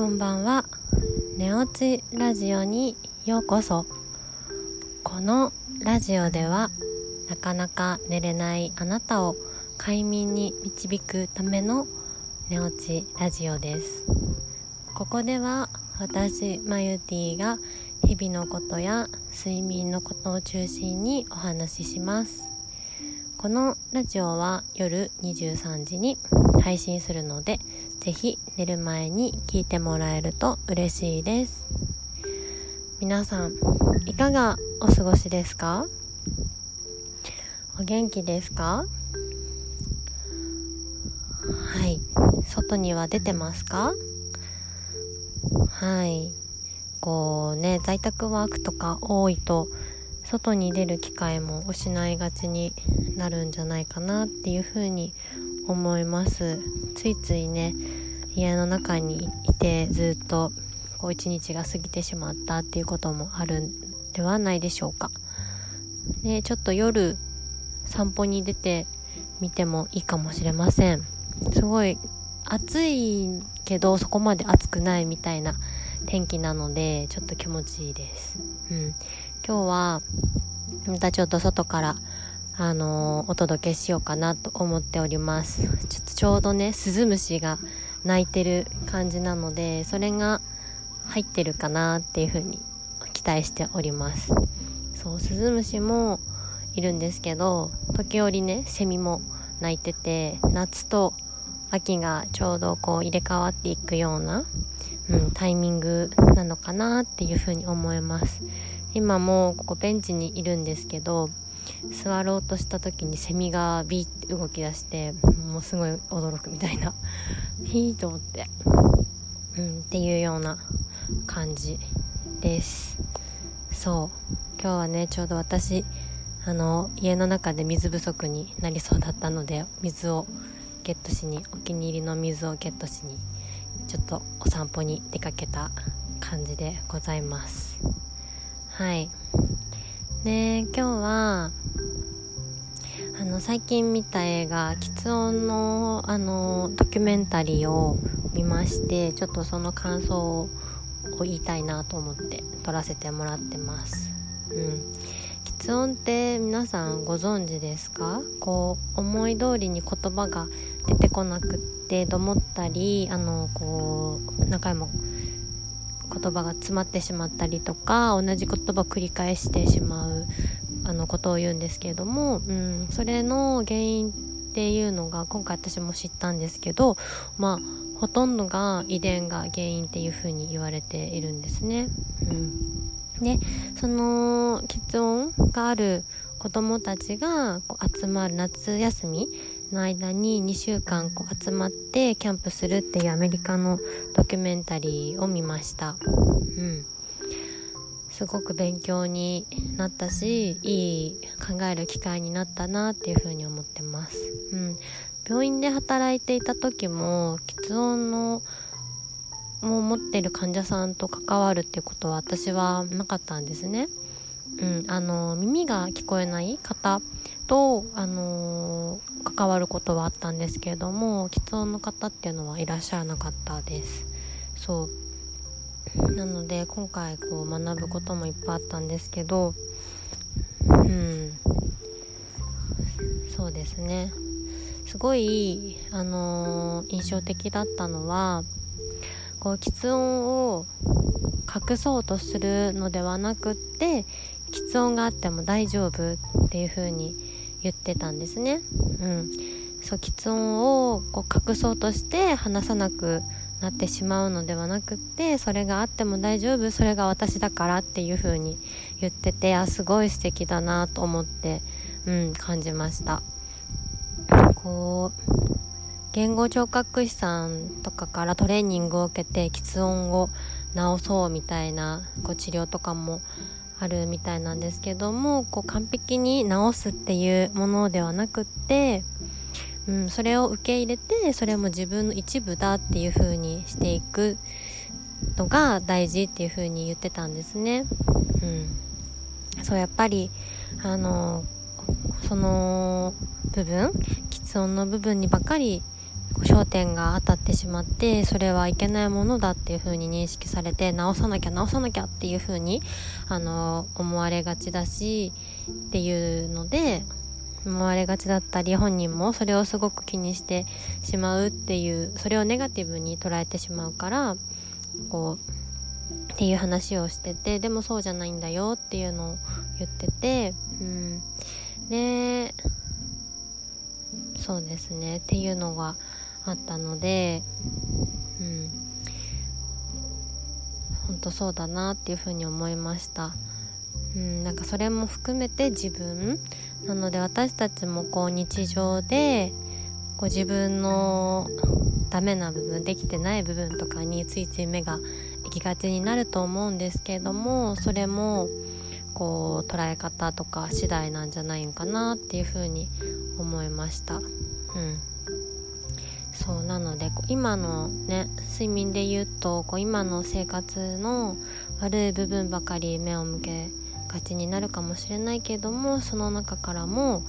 こんばんは。寝落ちラジオにようこそ。このラジオではなかなか寝れないあなたを快眠に導くための寝落ちラジオです。ここでは私マユティが日々のことや睡眠のことを中心にお話しします。このラジオは夜23時に配信するのでぜひ寝る前に聞いてもらえると嬉しいです。皆さんいかがお過ごしですか？お元気ですか？はい。外には出てますか？はい。こうね在宅ワークとか多いと外に出る機会も失いがちになるんじゃないかなっていうふうに思います。ついついね家の中にいてずっとこう一日が過ぎてしまったっていうこともあるんではないでしょうか。でちょっと夜散歩に出てみてもいいかもしれません。すごい暑いけどそこまで暑くないみたいな天気なのでちょっと気持ちいいです。うん。今日はまたちょっと外からあのー、お届けしようかなと思っております。ちょっとちょうどねスズムシが鳴いてる感じなのでそれが入ってるかなっていう風に期待しております。そうスズムシもいるんですけど時折ねセミも鳴いてて夏と秋がちょうどこう入れ替わっていくような、うん、タイミングなのかなっていう風に思います。今もここベンチにいるんですけど座ろうとした時にセミがビーって動き出してもうすごい驚くみたいな。ヒーと思って。うんっていうような感じです。そう。今日はねちょうど私あの家の中で水不足になりそうだったので水をゲットしにお気に入りの水をゲットしにちょっとお散歩に出かけた感じでございます。はい。で今日はあの最近見た映画「き音の」あのドキュメンタリーを見ましてちょっとその感想を言いたいなと思って撮らせてもらってます。うん。喫音って皆さんご存知ですか？こう思い通りに言葉が出てこなくってどもったりあのこう何回も言葉が詰まってしまったりとか同じ言葉を繰り返してしまうあのことを言うんですけれども、うん、それの原因っていうのが今回私も知ったんですけどまあほとんどが遺伝が原因っていうふうに言われているんですね。うんでその喫音がある子供たちが集まる夏休みの間に2週間こう集まってキャンプするっていうアメリカのドキュメンタリーを見ました。うん。すごく勉強になったし、いい考える機会になったなっていうふうに思ってます。うん。病院で働いていた時も、喫音のも持ってる患者さんと関わるっていうことは私はなかったんですね。うん、あの耳が聞こえない方と、あの、関わることはあったんですけれども喫音の方っていうのはいらっしゃらなかったです。そう。なので今回こう学ぶこともいっぱいあったんですけどうん。そうですね。すごい、あの、印象的だったのはこう喫音を隠そうとするのではなくって喫音があっても大丈夫っていう風に言ってたんですね。うん。そう、喫音をこう隠そうとして話さなくなってしまうのではなくってそれがあっても大丈夫それが私だからっていう風に言っててあすごい素敵だなと思ってうん感じましたこう言語聴覚士さんとかからトレーニングを受けて喫音を治そうみたいなこう治療とかもあるみたいなんですけどもこう完璧に治すっていうものではなくって、うん、それを受け入れてそれも自分の一部だっていう風にしていくのが大事っていう風に言ってたんですね。うん、そうやっぱりあのその部分喫音の部分にばかり焦点が当たってしまってそれはいけないものだっていう風に認識されて直さなきゃ直さなきゃっていう風にあの思われがちだしっていうので思われがちだったり本人もそれをすごく気にしてしまうっていうそれをネガティブに捉えてしまうからこうっていう話をしててでもそうじゃないんだよっていうのを言っててうん。でそうですね。っていうのがあったのでうん。本当そうだなっていうふうに思いました。うんなんかそれも含めて自分。なので私たちもこう日常でこう自分のダメな部分できてない部分とかについつい目が行きがちになると思うんですけれどもそれもこう捉え方とか次第なんじゃないのかなっていうふうに思いました。うん。そうなので今のね睡眠で言うとこう今の生活の悪い部分ばかり目を向けがちになるかもしれないけどもその中からも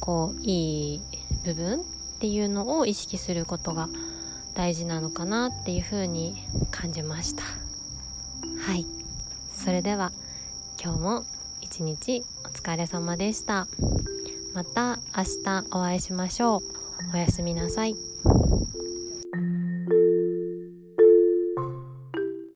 こういい部分っていうのを意識することが大事なのかなっていうふうに感じました。はい。それでは今日も一日お疲れ様でした。また明日お会いしましょう。おやすみなさい。